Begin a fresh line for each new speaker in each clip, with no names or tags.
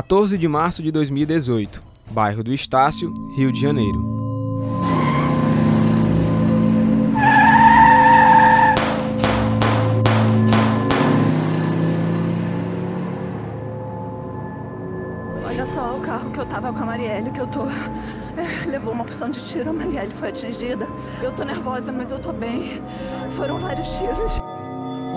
14 de março de 2018, bairro do Estácio, Rio de Janeiro.
Olha só o carro que eu tava com a Marielle, que eu tô. é, levou uma porção de tiro, a Marielle foi atingida. Eu tô nervosa, mas eu tô bem. Foram vários tiros.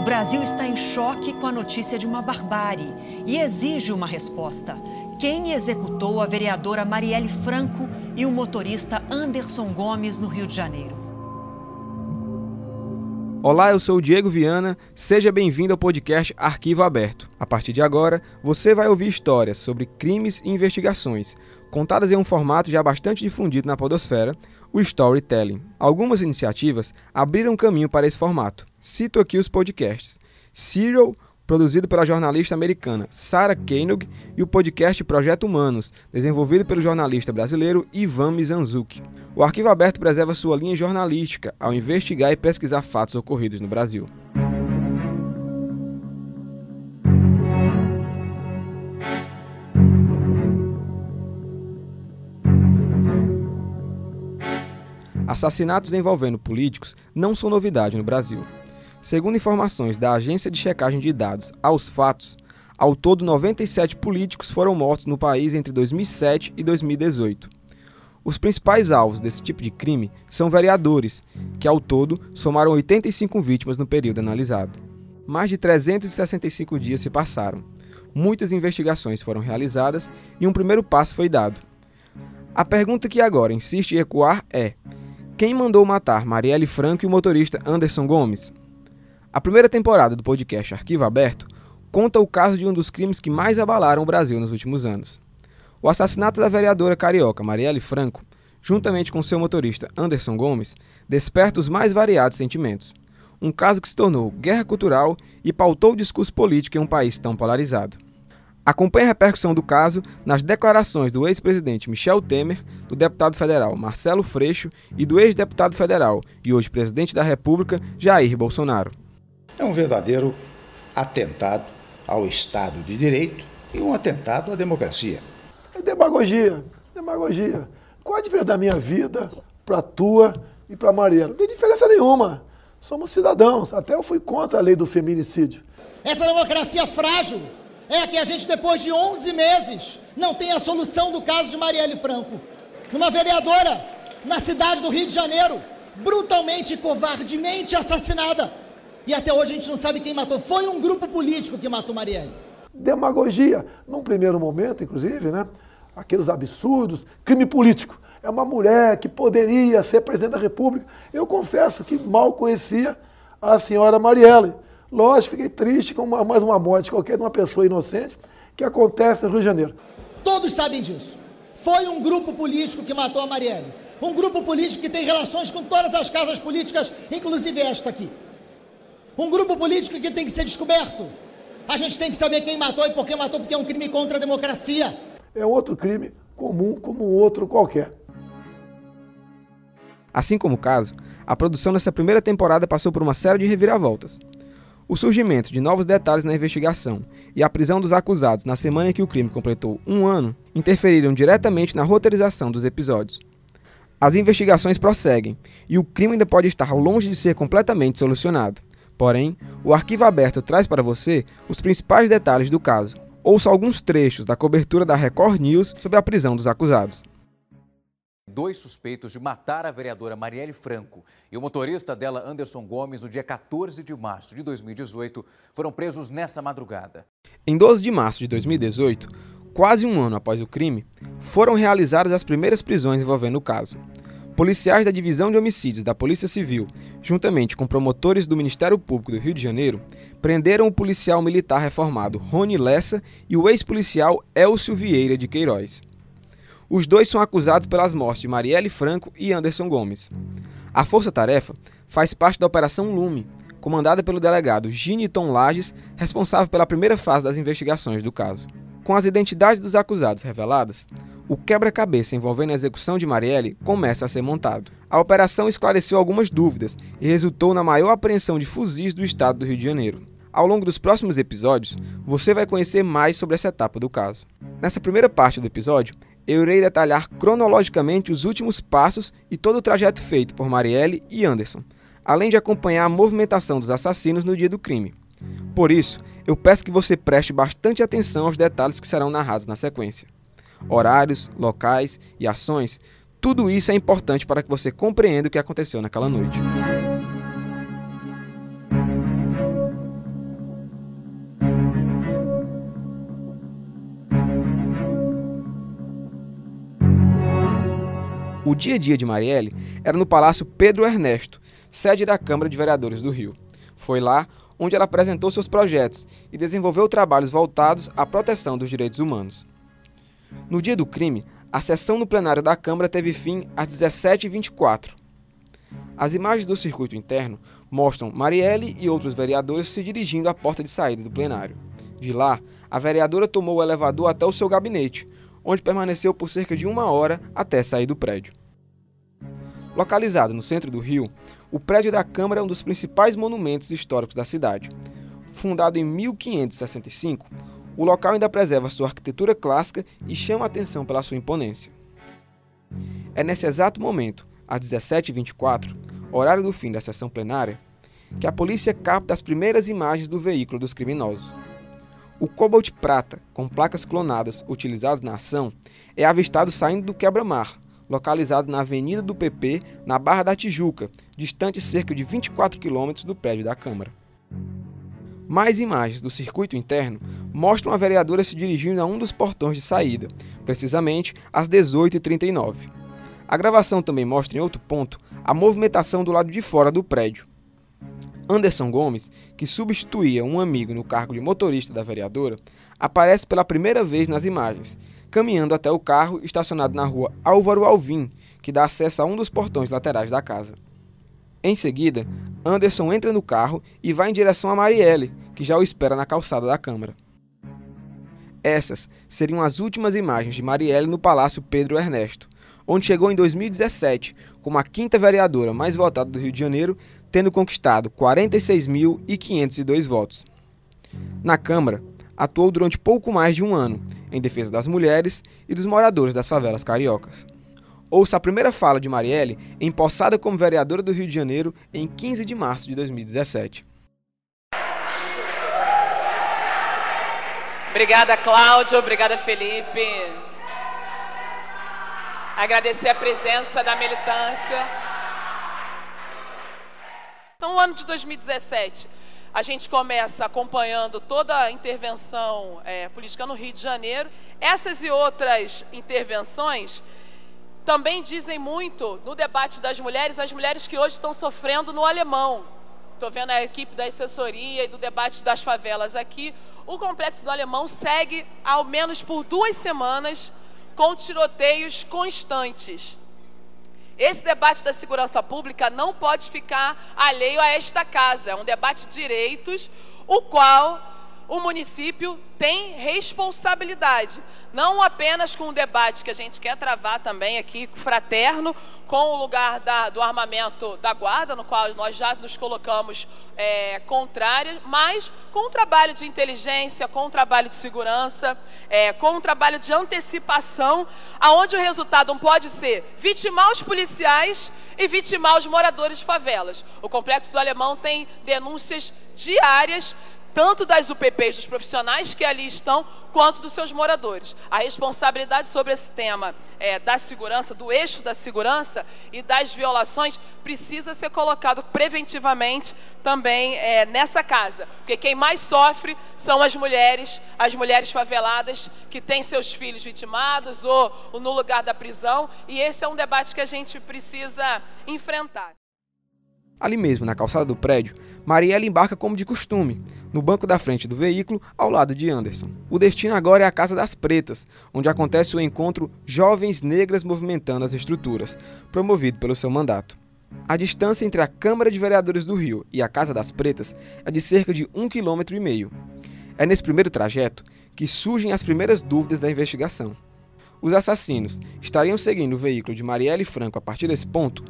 Brasil está em choque com a notícia de uma barbárie e exige uma resposta. Quem executou a vereadora Marielle Franco e o motorista Anderson Gomes no Rio de Janeiro?
Olá, eu sou o Diego Viana, seja bem-vindo ao podcast Arquivo Aberto. A partir de agora, você vai ouvir histórias sobre crimes e investigações, contadas em um formato já bastante difundido na podosfera, o storytelling. Algumas iniciativas abriram caminho para esse formato. Cito aqui os podcasts. Serial, produzido pela jornalista americana Sarah Koenig, e o podcast Projeto Humanos, desenvolvido pelo jornalista brasileiro Ivan Mizanzuki. O Arquivo Aberto preserva sua linha jornalística ao investigar e pesquisar fatos ocorridos no Brasil. Assassinatos envolvendo políticos não são novidade no Brasil. Segundo informações da Agência de Checagem de Dados aos Fatos, ao todo 97 políticos foram mortos no país entre 2007 e 2018. Os principais alvos desse tipo de crime são vereadores, que ao todo somaram 85 vítimas no período analisado. Mais de 365 dias se passaram. Muitas investigações foram realizadas e um primeiro passo foi dado. A pergunta que agora insiste em ecoar é: quem mandou matar Marielle Franco e o motorista Anderson Gomes? A primeira temporada do podcast Arquivo Aberto conta o caso de um dos crimes que mais abalaram o Brasil nos últimos anos. O assassinato da vereadora carioca Marielle Franco, juntamente com seu motorista Anderson Gomes, desperta os mais variados sentimentos. Um caso que se tornou guerra cultural e pautou o discurso político em um país tão polarizado. Acompanhe a repercussão do caso nas declarações do ex-presidente Michel Temer, do deputado federal Marcelo Freixo e do ex-deputado federal e hoje presidente da República Jair Bolsonaro.
É um verdadeiro atentado ao Estado de Direito e um atentado à democracia.
É demagogia, demagogia. Qual a diferença da minha vida para a tua e para a Mariela? Não tem diferença nenhuma. Somos cidadãos. Até eu fui contra a lei do feminicídio.
Essa democracia frágil é que a gente, depois de 11 meses, não tem a solução do caso de Marielle Franco. Uma vereadora na cidade do Rio de Janeiro, brutalmente e covardemente assassinada. E até hoje a gente não sabe quem matou. Foi um grupo político que matou Marielle.
Demagogia. Num primeiro momento, inclusive, né? Aqueles absurdos, crime político. É uma mulher que poderia ser presidente da República. Eu confesso que mal conhecia a senhora Marielle. Lógico, fiquei triste com uma, mais uma morte qualquer de uma pessoa inocente que acontece no Rio de Janeiro.
Todos sabem disso. Foi um grupo político que matou a Marielle. Um grupo político que tem relações com todas as casas políticas, inclusive esta aqui. Um grupo político que tem que ser descoberto. A gente tem que saber quem matou e por que matou, porque é um crime contra a democracia.
É outro crime comum como outro qualquer.
Assim como o caso, a produção dessa primeira temporada passou por uma série de reviravoltas. O surgimento de novos detalhes na investigação e a prisão dos acusados na semana em que o crime completou um ano interferiram diretamente na roteirização dos episódios. As investigações prosseguem e o crime ainda pode estar longe de ser completamente solucionado. Porém, o arquivo aberto traz para você os principais detalhes do caso. Ouça alguns trechos da cobertura da Record News sobre a prisão dos acusados.
Dois suspeitos de matar a vereadora Marielle Franco e o motorista dela, Anderson Gomes, no dia 14 de março de 2018, foram presos nessa madrugada.
Em 12 de março de 2018, quase um ano após o crime, foram realizadas as primeiras prisões envolvendo o caso. Policiais da Divisão de Homicídios da Polícia Civil, juntamente com promotores do Ministério Público do Rio de Janeiro, prenderam o policial militar reformado Rony Lessa e o ex-policial Elcio Vieira de Queiroz. Os dois são acusados pelas mortes de Marielle Franco e Anderson Gomes. A Força Tarefa faz parte da Operação Lume, comandada pelo delegado Giniton Lages, responsável pela primeira fase das investigações do caso. Com as identidades dos acusados reveladas, o quebra-cabeça envolvendo a execução de Marielle começa a ser montado. A operação esclareceu algumas dúvidas e resultou na maior apreensão de fuzis do estado do Rio de Janeiro. Ao longo dos próximos episódios, você vai conhecer mais sobre essa etapa do caso. Nessa primeira parte do episódio, eu irei detalhar cronologicamente os últimos passos e todo o trajeto feito por Marielle e Anderson, além de acompanhar a movimentação dos assassinos no dia do crime. Por isso, eu peço que você preste bastante atenção aos detalhes que serão narrados na sequência. Horários, locais e ações, tudo isso é importante para que você compreenda o que aconteceu naquela noite. O dia a dia de Marielle era no Palácio Pedro Ernesto, sede da Câmara de Vereadores do Rio. Foi lá onde ela apresentou seus projetos e desenvolveu trabalhos voltados à proteção dos direitos humanos. No dia do crime, a sessão no plenário da Câmara teve fim às 17h24. As imagens do circuito interno mostram Marielle e outros vereadores se dirigindo à porta de saída do plenário. De lá, a vereadora tomou o elevador até o seu gabinete, onde permaneceu por cerca de uma hora até sair do prédio. Localizado no centro do Rio, o prédio da Câmara é um dos principais monumentos históricos da cidade. Fundado em 1565, o local ainda preserva sua arquitetura clássica e chama a atenção pela sua imponência. É nesse exato momento, às 17h24, horário do fim da sessão plenária, que a polícia capta as primeiras imagens do veículo dos criminosos. O Cobalt Prata, com placas clonadas utilizadas na ação, é avistado saindo do quebra-mar, localizado na Avenida do PP, na Barra da Tijuca, distante cerca de 24 quilômetros do prédio da Câmara. Mais imagens do circuito interno mostram a vereadora se dirigindo a um dos portões de saída, precisamente às 18h39. A gravação também mostra, em outro ponto, a movimentação do lado de fora do prédio. Anderson Gomes, que substituía um amigo no cargo de motorista da vereadora, aparece pela primeira vez nas imagens, caminhando até o carro estacionado na rua Álvaro Alvim, que dá acesso a um dos portões laterais da casa. Em seguida, Anderson entra no carro e vai em direção a Marielle, que já o espera na calçada da Câmara. Essas seriam as últimas imagens de Marielle no Palácio Pedro Ernesto, onde chegou em 2017 como a quinta vereadora mais votada do Rio de Janeiro, tendo conquistado 46.502 votos. Na Câmara, atuou durante pouco mais de um ano em defesa das mulheres e dos moradores das favelas cariocas. Ouça a primeira fala de Marielle, empossada como vereadora do Rio de Janeiro em 15 de março de 2017.
Obrigada, Cláudio. Obrigada, Felipe. Agradecer a presença da militância. Então, o ano de 2017, a gente começa acompanhando toda a intervenção é, política no Rio de Janeiro. Essas e outras intervenções também dizem muito no debate das mulheres, as mulheres que hoje estão sofrendo no alemão. Estou vendo a equipe da assessoria e do debate das favelas aqui. O complexo do alemão segue, ao menos por duas semanas, com tiroteios constantes. Esse debate da segurança pública não pode ficar alheio a esta casa. É um debate de direitos, o qual o município tem responsabilidade não apenas com o debate que a gente quer travar também aqui, fraterno, com o lugar da, do armamento da guarda, no qual nós já nos colocamos é, contrários, mas com o trabalho de inteligência, com o trabalho de segurança, é, com o trabalho de antecipação, aonde o resultado não pode ser vitimar os policiais e vitimar os moradores de favelas. O Complexo do Alemão tem denúncias diárias tanto das UPPs dos profissionais que ali estão, quanto dos seus moradores. A responsabilidade sobre esse tema é, da segurança, do eixo da segurança e das violações, precisa ser colocado preventivamente também é, nessa casa. Porque quem mais sofre são as mulheres, as mulheres faveladas que têm seus filhos vitimados ou, ou no lugar da prisão, e esse é um debate que a gente precisa enfrentar.
Ali mesmo, na calçada do prédio, Marielle embarca como de costume, no banco da frente do veículo, ao lado de Anderson. O destino agora é a Casa das Pretas, onde acontece o encontro Jovens Negras Movimentando as Estruturas, promovido pelo seu mandato. A distância entre a Câmara de Vereadores do Rio e a Casa das Pretas é de cerca de um quilômetro e meio. É nesse primeiro trajeto que surgem as primeiras dúvidas da investigação. Os assassinos estariam seguindo o veículo de Marielle Franco a partir desse ponto?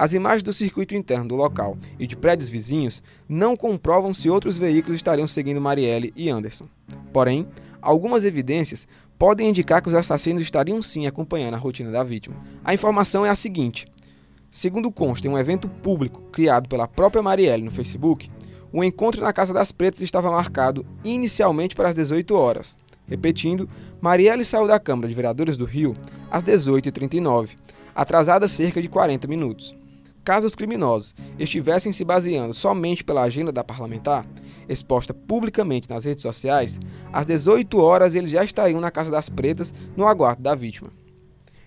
As imagens do circuito interno do local e de prédios vizinhos não comprovam se outros veículos estariam seguindo Marielle e Anderson. Porém, algumas evidências podem indicar que os assassinos estariam sim acompanhando a rotina da vítima. A informação é a seguinte: segundo consta em um evento público criado pela própria Marielle no Facebook, o encontro na Casa das Pretas estava marcado inicialmente para as 18 horas. Repetindo, Marielle saiu da Câmara de Vereadores do Rio às 18h39, atrasada cerca de 40 minutos. Caso os criminosos estivessem se baseando somente pela agenda da parlamentar, exposta publicamente nas redes sociais, às 18 horas eles já estariam na Casa das Pretas no aguardo da vítima.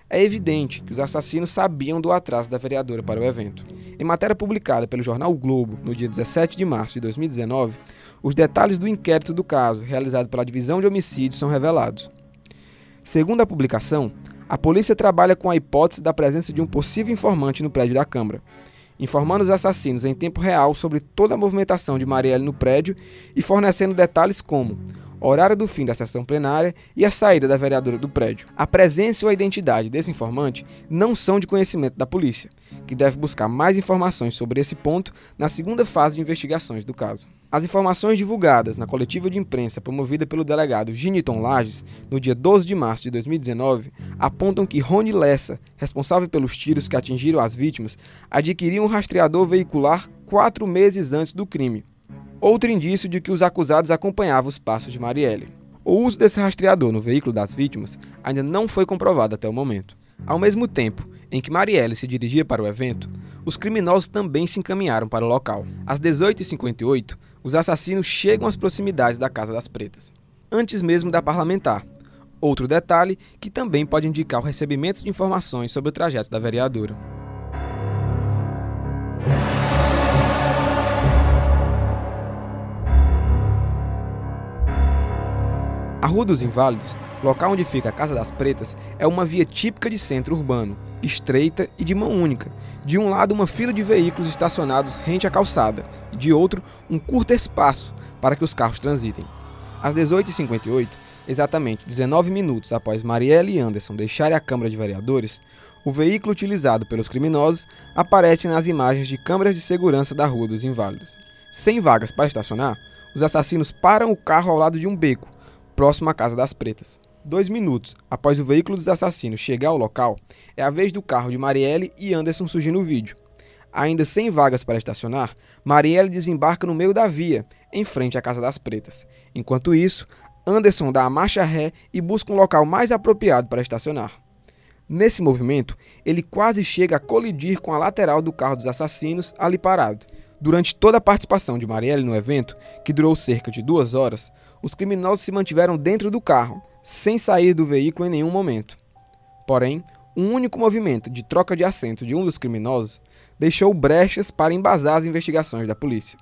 É evidente que os assassinos sabiam do atraso da vereadora para o evento. Em matéria publicada pelo jornal o Globo no dia 17 de março de 2019, os detalhes do inquérito do caso, realizado pela Divisão de Homicídios, são revelados. Segundo a publicação, a polícia trabalha com a hipótese da presença de um possível informante no prédio da Câmara, informando os assassinos em tempo real sobre toda a movimentação de Marielle no prédio e fornecendo detalhes como horário do fim da sessão plenária e a saída da vereadora do prédio. A presença ou a identidade desse informante não são de conhecimento da polícia, que deve buscar mais informações sobre esse ponto na segunda fase de investigações do caso. As informações divulgadas na coletiva de imprensa promovida pelo delegado Giniton Lages no dia 12 de março de 2019 apontam que Rony Lessa, responsável pelos tiros que atingiram as vítimas, adquiriu um rastreador veicular quatro meses antes do crime outro indício de que os acusados acompanhavam os passos de Marielle. O uso desse rastreador no veículo das vítimas ainda não foi comprovado até o momento. Ao mesmo tempo em que Marielle se dirigia para o evento, os criminosos também se encaminharam para o local. Às 18h58, os assassinos chegam às proximidades da Casa das Pretas, antes mesmo da parlamentar. Outro detalhe que também pode indicar o recebimento de informações sobre o trajeto da vereadora. A Rua dos Inválidos, local onde fica a Casa das Pretas, é uma via típica de centro urbano, estreita e de mão única. De um lado, uma fila de veículos estacionados rente à calçada, e de outro, um curto espaço para que os carros transitem. Às 18h58, exatamente 19 minutos após Marielle e Anderson deixarem a Câmara de Vereadores, o veículo utilizado pelos criminosos aparece nas imagens de câmeras de segurança da Rua dos Inválidos. Sem vagas para estacionar, os assassinos param o carro ao lado de um beco próximo à Casa das Pretas. Dois minutos após o veículo dos assassinos chegar ao local, é a vez do carro de Marielle e Anderson surgir no vídeo. Ainda sem vagas para estacionar, Marielle desembarca no meio da via, em frente à Casa das Pretas. Enquanto isso, Anderson dá a marcha ré e busca um local mais apropriado para estacionar. Nesse movimento, ele quase chega a colidir com a lateral do carro dos assassinos ali parado. Durante toda a participação de Marielle no evento, que durou cerca de duas horas, os criminosos se mantiveram dentro do carro, sem sair do veículo em nenhum momento. Porém, um único movimento de troca de assento de um dos criminosos deixou brechas para embasar as investigações da polícia.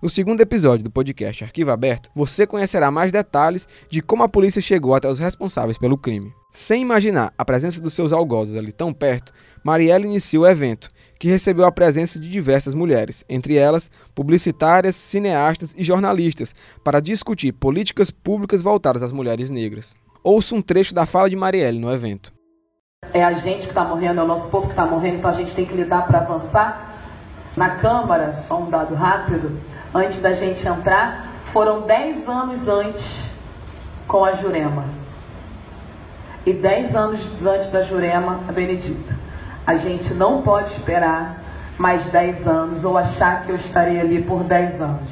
No segundo episódio do podcast Arquivo Aberto, você conhecerá mais detalhes de como a polícia chegou até os responsáveis pelo crime. Sem imaginar a presença dos seus algozes ali tão perto, Marielle iniciou o evento, que recebeu a presença de diversas mulheres, entre elas publicitárias, cineastas e jornalistas, para discutir políticas públicas voltadas às mulheres negras. Ouça um trecho da fala de Marielle no evento.
É a gente que está morrendo, é o nosso povo que está morrendo, então a gente tem que lidar para avançar. Na Câmara, só um dado rápido, antes da gente entrar, foram 10 anos antes com a Jurema. E 10 anos antes da Jurema, a Benedita. A gente não pode esperar mais 10 anos ou achar que eu estarei ali por 10 anos.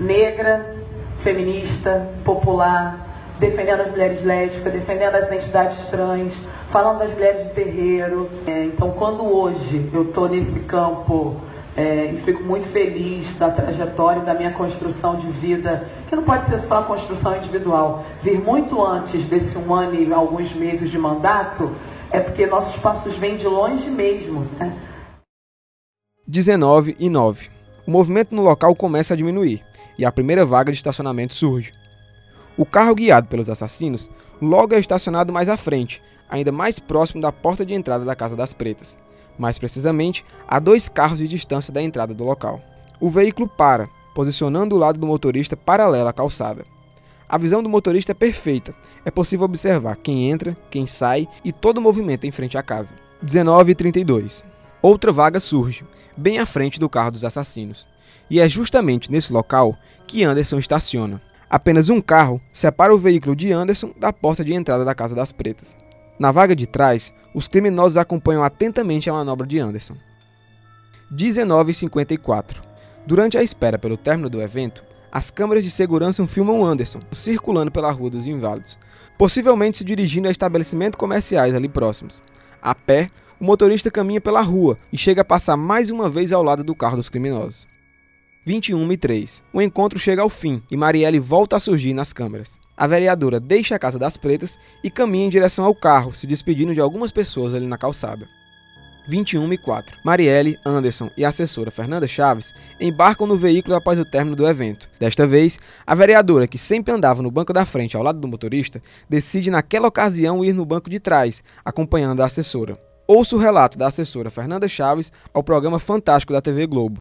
Negra, feminista, popular, defendendo as mulheres lésbicas, defendendo as identidades trans, falando das mulheres de terreiro. É, então, quando hoje eu estou nesse campo é, e fico muito feliz da trajetória da minha construção de vida, que não pode ser só a construção individual. Vir muito antes desse um ano e alguns meses de mandato, é porque nossos passos vêm de longe mesmo. Né?
19 e 9. O movimento no local começa a diminuir e a primeira vaga de estacionamento surge. O carro guiado pelos assassinos logo é estacionado mais à frente, ainda mais próximo da porta de entrada da Casa das Pretas mais precisamente a dois carros de distância da entrada do local. O veículo para, posicionando o lado do motorista paralelo à calçada. A visão do motorista é perfeita. É possível observar quem entra, quem sai e todo o movimento em frente à casa. 19 e 32. outra vaga surge, bem à frente do carro dos assassinos. E é justamente nesse local que Anderson estaciona. Apenas um carro separa o veículo de Anderson da porta de entrada da Casa das Pretas. Na vaga de trás, os criminosos acompanham atentamente a manobra de Anderson. 19h54. Durante a espera pelo término do evento, as câmeras de segurança filmam Anderson circulando pela Rua dos Inválidos, possivelmente se dirigindo a estabelecimentos comerciais ali próximos. A pé, o motorista caminha pela rua e chega a passar mais uma vez ao lado do carro dos criminosos. 21 e 3. O encontro chega ao fim e Marielle volta a surgir nas câmeras. A vereadora deixa a Casa das Pretas e caminha em direção ao carro, se despedindo de algumas pessoas ali na calçada. 21 e 4. Marielle, Anderson e a assessora Fernanda Chaves embarcam no veículo após o término do evento. Desta vez, a vereadora, que sempre andava no banco da frente ao lado do motorista, decide naquela ocasião ir no banco de trás, acompanhando a assessora. Ouça o relato da assessora Fernanda Chaves ao programa Fantástico da TV Globo.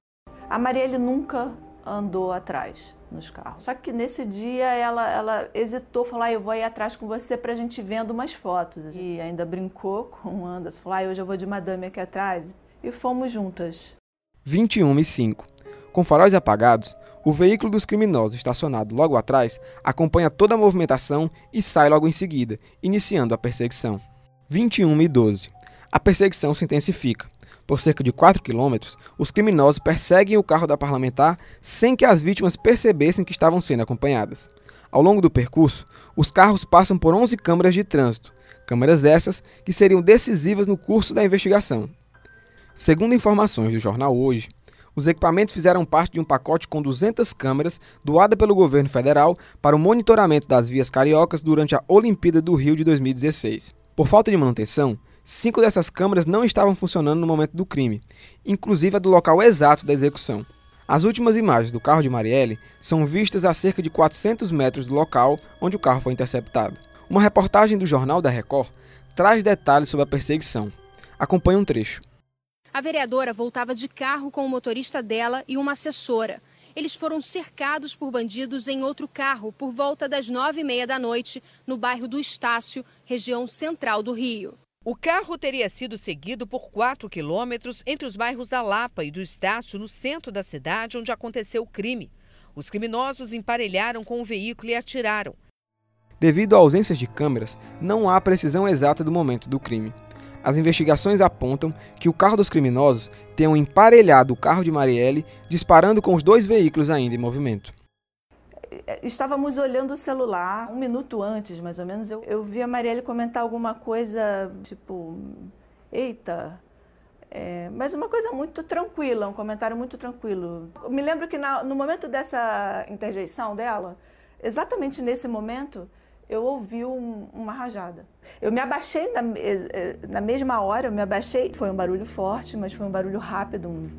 A Marielle nunca andou atrás nos carros. Só que nesse dia ela, ela hesitou, falou: ah, eu vou ir atrás com você pra gente vendo umas fotos. E ainda brincou com o Anderson, falou: ah, hoje eu vou de madame aqui atrás. E fomos juntas.
21 e 5. Com faróis apagados, o veículo dos criminosos estacionado logo atrás acompanha toda a movimentação e sai logo em seguida, iniciando a perseguição. 21 e 12. A perseguição se intensifica. Por cerca de 4 quilômetros, os criminosos perseguem o carro da parlamentar sem que as vítimas percebessem que estavam sendo acompanhadas. Ao longo do percurso, os carros passam por 11 câmeras de trânsito, câmeras essas que seriam decisivas no curso da investigação. Segundo informações do jornal Hoje, os equipamentos fizeram parte de um pacote com 200 câmeras doada pelo governo federal para o monitoramento das vias cariocas durante a Olimpíada do Rio de 2016. Por falta de manutenção, Cinco dessas câmeras não estavam funcionando no momento do crime, inclusive a do local exato da execução. As últimas imagens do carro de Marielle são vistas a cerca de 400 metros do local onde o carro foi interceptado. Uma reportagem do Jornal da Record traz detalhes sobre a perseguição. Acompanhe um trecho.
A vereadora voltava de carro com o motorista dela e uma assessora. Eles foram cercados por bandidos em outro carro por volta das nove e meia da noite, no bairro do Estácio, região central do Rio.
O carro teria sido seguido por 4 quilômetros entre os bairros da Lapa e do Estácio, no centro da cidade onde aconteceu o crime. Os criminosos emparelharam com o veículo e atiraram.
Devido à ausência de câmeras, não há precisão exata do momento do crime. As investigações apontam que o carro dos criminosos tenham emparelhado o carro de Marielle, disparando com os dois veículos ainda em movimento
estávamos olhando o celular, um minuto antes, mais ou menos, eu, eu vi a Marielle comentar alguma coisa, tipo, eita, é, mas uma coisa muito tranquila, um comentário muito tranquilo. Eu me lembro que na, no momento dessa interjeição dela, exatamente nesse momento, eu ouvi um, uma rajada. Eu me abaixei na, na, mesma hora, eu me abaixei. Foi um barulho forte, mas foi um barulho rápido, um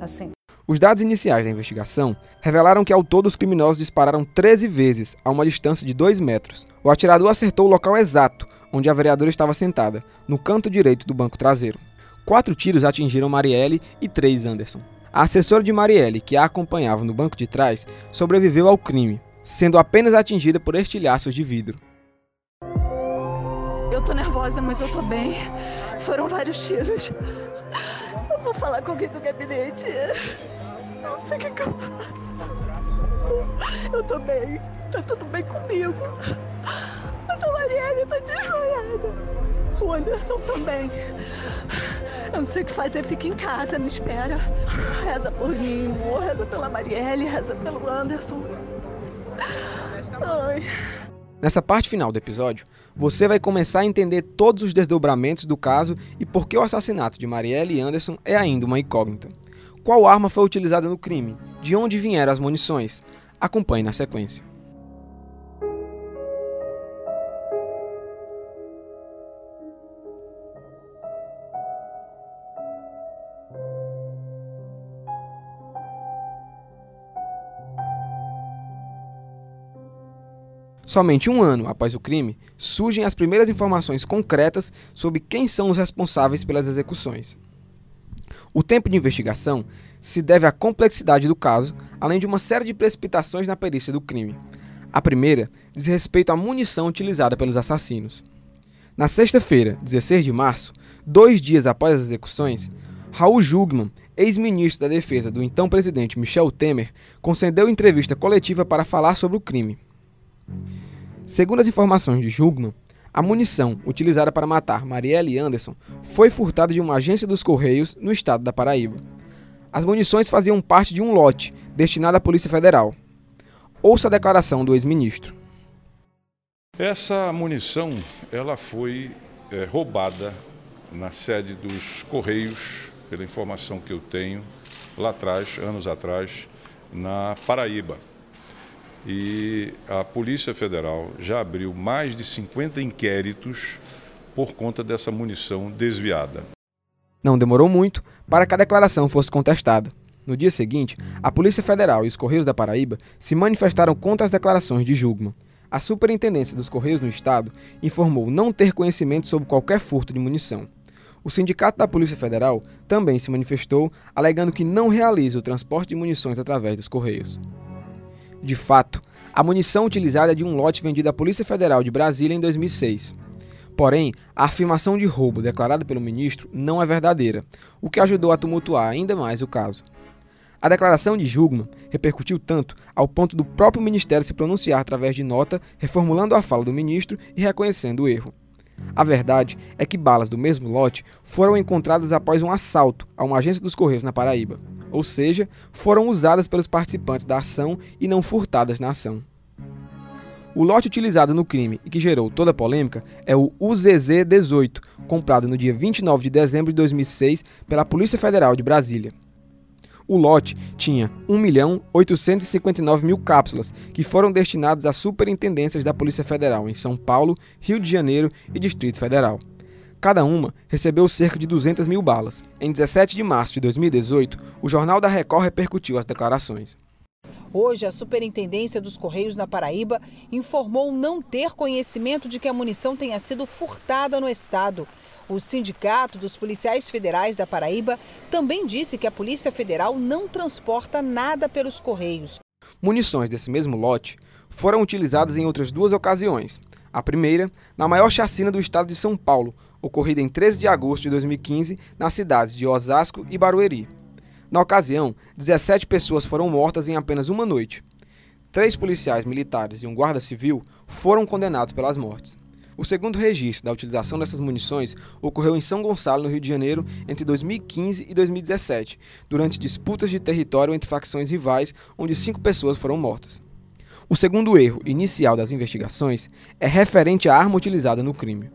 assim.
Os dados iniciais da investigação revelaram que ao todo os criminosos dispararam 13 vezes a uma distância de 2 metros. O atirador acertou o local exato onde a vereadora estava sentada, no canto direito do banco traseiro. Quatro tiros atingiram Marielle e três Anderson. A assessora de Marielle, que a acompanhava no banco de trás, sobreviveu ao crime, sendo apenas atingida por estilhaços de vidro.
Eu tô nervosa, mas eu tô bem. Foram vários tiros. Eu vou falar com alguém do gabinete. Não sei o que, eu faço. Eu tô bem. Tá tudo bem comigo. Mas a Marielle tá desmaiada. O Anderson também. Eu não sei o que fazer, fica em casa, me espera. Reza por mim, reza pela Marielle, reza pelo Anderson. Ai.
Nessa parte final do episódio, você vai começar a entender todos os desdobramentos do caso e por que o assassinato de Marielle e Anderson é ainda uma incógnita. Qual arma foi utilizada no crime? De onde vieram as munições? Acompanhe na sequência. Somente um ano após o crime, surgem as primeiras informações concretas sobre quem são os responsáveis pelas execuções. O tempo de investigação se deve à complexidade do caso, além de uma série de precipitações na perícia do crime. A primeira diz respeito à munição utilizada pelos assassinos. Na sexta-feira, 16 de março, dois dias após as execuções, Raul Jugman, ex-ministro da Defesa do então presidente Michel Temer, concedeu entrevista coletiva para falar sobre o crime. Segundo as informações de Jugman, a munição utilizada para matar Marielle Anderson foi furtada de uma agência dos Correios no estado da Paraíba. As munições faziam parte de um lote destinado à Polícia Federal. Ouça a declaração do ex-ministro.
Essa munição ela foi é, roubada na sede dos Correios, pela informação que eu tenho, lá atrás, anos atrás, na Paraíba. E a Polícia Federal já abriu mais de 50 inquéritos por conta dessa munição desviada.
Não demorou muito para que a declaração fosse contestada. No dia seguinte, a Polícia Federal e os Correios da Paraíba se manifestaram contra as declarações de Jugman. A Superintendência dos Correios no Estado informou não ter conhecimento sobre qualquer furto de munição. O Sindicato da Polícia Federal também se manifestou, alegando que não realiza o transporte de munições através dos Correios. De fato, a munição utilizada é de um lote vendido à Polícia Federal de Brasília em 2006. Porém, a afirmação de roubo declarada pelo ministro não é verdadeira, o que ajudou a tumultuar ainda mais o caso. A declaração de Jugman repercutiu tanto ao ponto do próprio ministério se pronunciar através de nota, reformulando a fala do ministro e reconhecendo o erro. A verdade é que balas do mesmo lote foram encontradas após um assalto a uma agência dos Correios na Paraíba, ou seja, foram usadas pelos participantes da ação e não furtadas na ação. O lote utilizado no crime e que gerou toda a polêmica é o UZZ-18, comprado no dia 29 de dezembro de 2006 pela Polícia Federal de Brasília. O lote tinha 1.859 mil cápsulas, que foram destinadas às superintendências da Polícia Federal em São Paulo, Rio de Janeiro e Distrito Federal. Cada uma recebeu cerca de 200 mil balas. Em 17 de março de 2018, o Jornal da Record repercutiu as declarações.
Hoje, a Superintendência dos Correios na Paraíba informou não ter conhecimento de que a munição tenha sido furtada no estado. O Sindicato dos Policiais Federais da Paraíba também disse que a Polícia Federal não transporta nada pelos Correios.
Munições desse mesmo lote foram utilizadas em outras duas ocasiões. A primeira, na maior chacina do estado de São Paulo, ocorrida em 13 de agosto de 2015, nas cidades de Osasco e Barueri. Na ocasião, 17 pessoas foram mortas em apenas uma noite. Três policiais militares e um guarda civil foram condenados pelas mortes. O segundo registro da utilização dessas munições ocorreu em São Gonçalo, no Rio de Janeiro, entre 2015 e 2017, durante disputas de território entre facções rivais, onde cinco pessoas foram mortas. O segundo erro inicial das investigações é referente à arma utilizada no crime.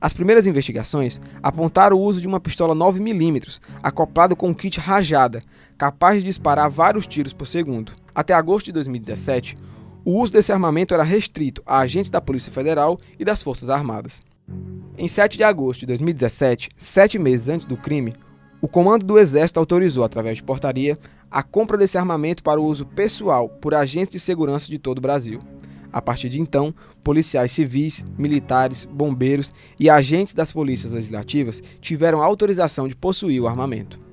As primeiras investigações apontaram o uso de uma pistola 9mm acoplada com um kit rajada, capaz de disparar vários tiros por segundo. Até agosto de 2017, o uso desse armamento era restrito a agentes da Polícia Federal e das Forças Armadas. Em 7 de agosto de 2017, sete meses antes do crime, o Comando do Exército autorizou, através de portaria, a compra desse armamento para o uso pessoal por agentes de segurança de todo o Brasil. A partir de então, policiais civis, militares, bombeiros e agentes das polícias legislativas tiveram autorização de possuir o armamento.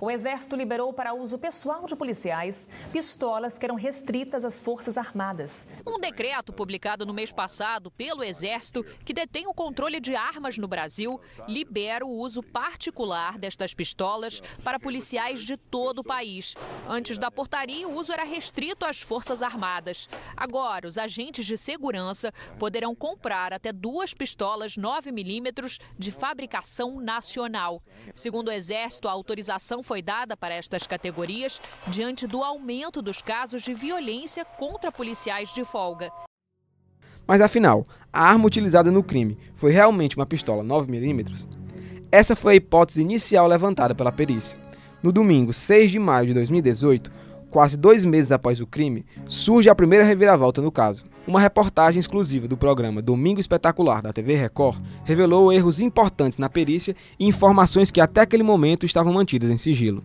O Exército liberou para uso pessoal de policiais pistolas que eram restritas às Forças Armadas.
Um decreto publicado no mês passado pelo Exército, que detém o controle de armas no Brasil, libera o uso particular destas pistolas para policiais de todo o país. Antes da portaria, o uso era restrito às Forças Armadas. Agora, os agentes de segurança poderão comprar até duas pistolas 9mm de fabricação nacional. Segundo o Exército, a autorização foi dada para estas categorias diante do aumento dos casos de violência contra policiais de folga.
Mas afinal, a arma utilizada no crime foi realmente uma pistola 9mm? Essa foi a hipótese inicial levantada pela perícia. No domingo, 6 de maio de 2018, quase dois meses após o crime, surge a primeira reviravolta no caso. Uma reportagem exclusiva do programa Domingo Espetacular da TV Record revelou erros importantes na perícia e informações que até aquele momento estavam mantidas em sigilo.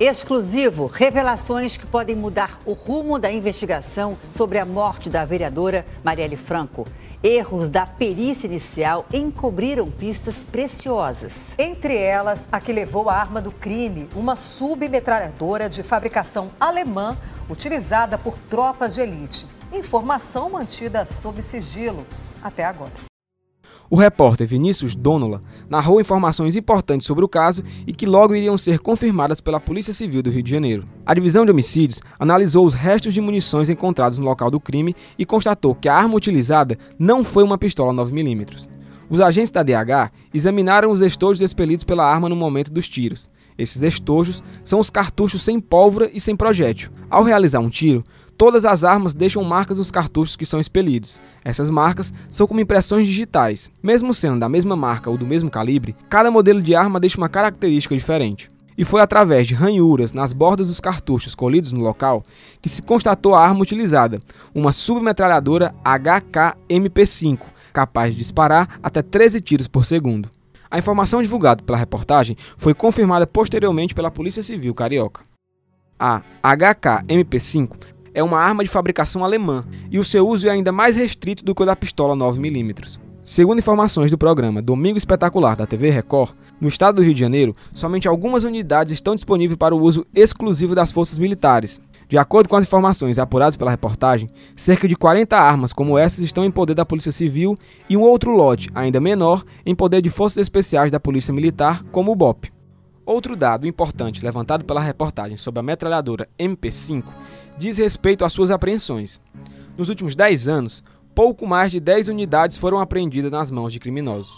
Exclusivo, revelações que podem mudar o rumo da investigação sobre a morte da vereadora Marielle Franco. Erros da perícia inicial encobriram pistas preciosas.
Entre elas, a que levou a arma do crime, uma submetralhadora de fabricação alemã utilizada por tropas de elite. Informação mantida sob sigilo. até agora.
O repórter Vinícius Donola narrou informações importantes sobre o caso e que logo iriam ser confirmadas pela Polícia Civil do Rio de Janeiro. A divisão de homicídios analisou os restos de munições encontrados no local do crime e constatou que a arma utilizada não foi uma pistola 9mm. Os agentes da DH examinaram os estojos expelidos pela arma no momento dos tiros. Esses estojos são os cartuchos sem pólvora e sem projétil. Ao realizar um tiro, todas as armas deixam marcas nos cartuchos que são expelidos. Essas marcas são como impressões digitais. Mesmo sendo da mesma marca ou do mesmo calibre, cada modelo de arma deixa uma característica diferente. E foi através de ranhuras nas bordas dos cartuchos colhidos no local que se constatou a arma utilizada, uma submetralhadora HK-MP5, capaz de disparar até 13 tiros por segundo. A informação divulgada pela reportagem foi confirmada posteriormente pela Polícia Civil Carioca. A HK-MP5 é uma arma de fabricação alemã e o seu uso é ainda mais restrito do que o da pistola 9mm. Segundo informações do programa Domingo Espetacular da TV Record, no estado do Rio de Janeiro, somente algumas unidades estão disponíveis para o uso exclusivo das forças militares. De acordo com as informações apuradas pela reportagem, cerca de 40 armas como essas estão em poder da Polícia Civil e um outro lote, ainda menor, em poder de forças especiais da Polícia Militar, como o BOP. Outro dado importante levantado pela reportagem sobre a metralhadora MP5 diz respeito às suas apreensões. Nos últimos 10 anos, pouco mais de 10 unidades foram apreendidas nas mãos de criminosos.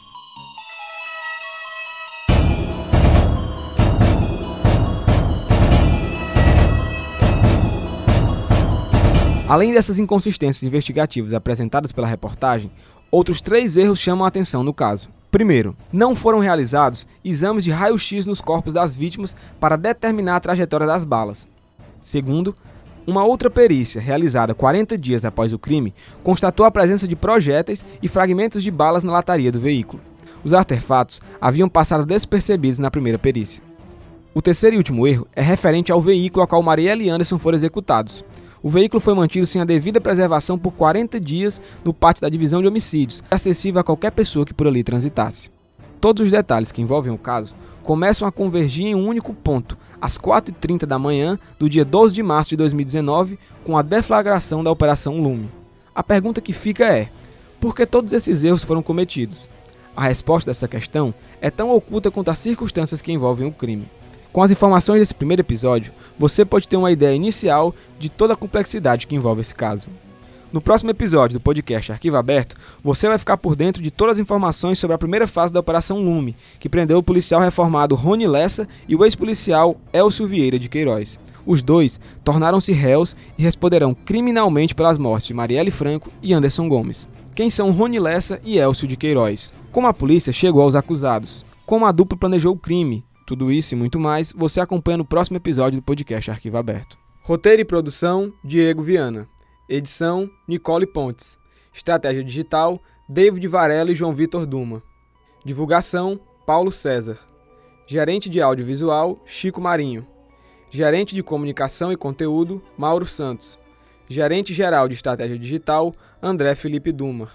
Além dessas inconsistências investigativas apresentadas pela reportagem, outros três erros chamam a atenção no caso. Primeiro, não foram realizados exames de raio-x nos corpos das vítimas para determinar a trajetória das balas. Segundo, uma outra perícia, realizada 40 dias após o crime, constatou a presença de projéteis e fragmentos de balas na lataria do veículo. Os artefatos haviam passado despercebidos na primeira perícia. O terceiro e último erro é referente ao veículo a qual Marielle e Anderson foram executados. O veículo foi mantido sem a devida preservação por 40 dias no pátio da divisão de homicídios, acessível a qualquer pessoa que por ali transitasse. Todos os detalhes que envolvem o caso começam a convergir em um único ponto, às 4h30 da manhã do dia 12 de março de 2019, com a deflagração da Operação Lume. A pergunta que fica é: por que todos esses erros foram cometidos? A resposta dessa questão é tão oculta quanto as circunstâncias que envolvem o crime. Com as informações desse primeiro episódio, você pode ter uma ideia inicial de toda a complexidade que envolve esse caso. No próximo episódio do podcast Arquivo Aberto, você vai ficar por dentro de todas as informações sobre a primeira fase da Operação Lume, que prendeu o policial reformado Rony Lessa e o ex-policial Elcio Vieira de Queiroz. Os dois tornaram-se réus e responderão criminalmente pelas mortes de Marielle Franco e Anderson Gomes. Quem são Rony Lessa e Elcio de Queiroz? Como a polícia chegou aos acusados? Como a dupla planejou o crime? Tudo isso e muito mais você acompanha no próximo episódio do podcast Arquivo Aberto. Roteiro e produção: Diego Viana. Edição: Nicole Pontes. Estratégia digital: David Varela e João Vitor Duma. Divulgação: Paulo César. Gerente de audiovisual: Chico Marinho. Gerente de comunicação e conteúdo: Mauro Santos. Gerente geral de estratégia digital: André Felipe Duma.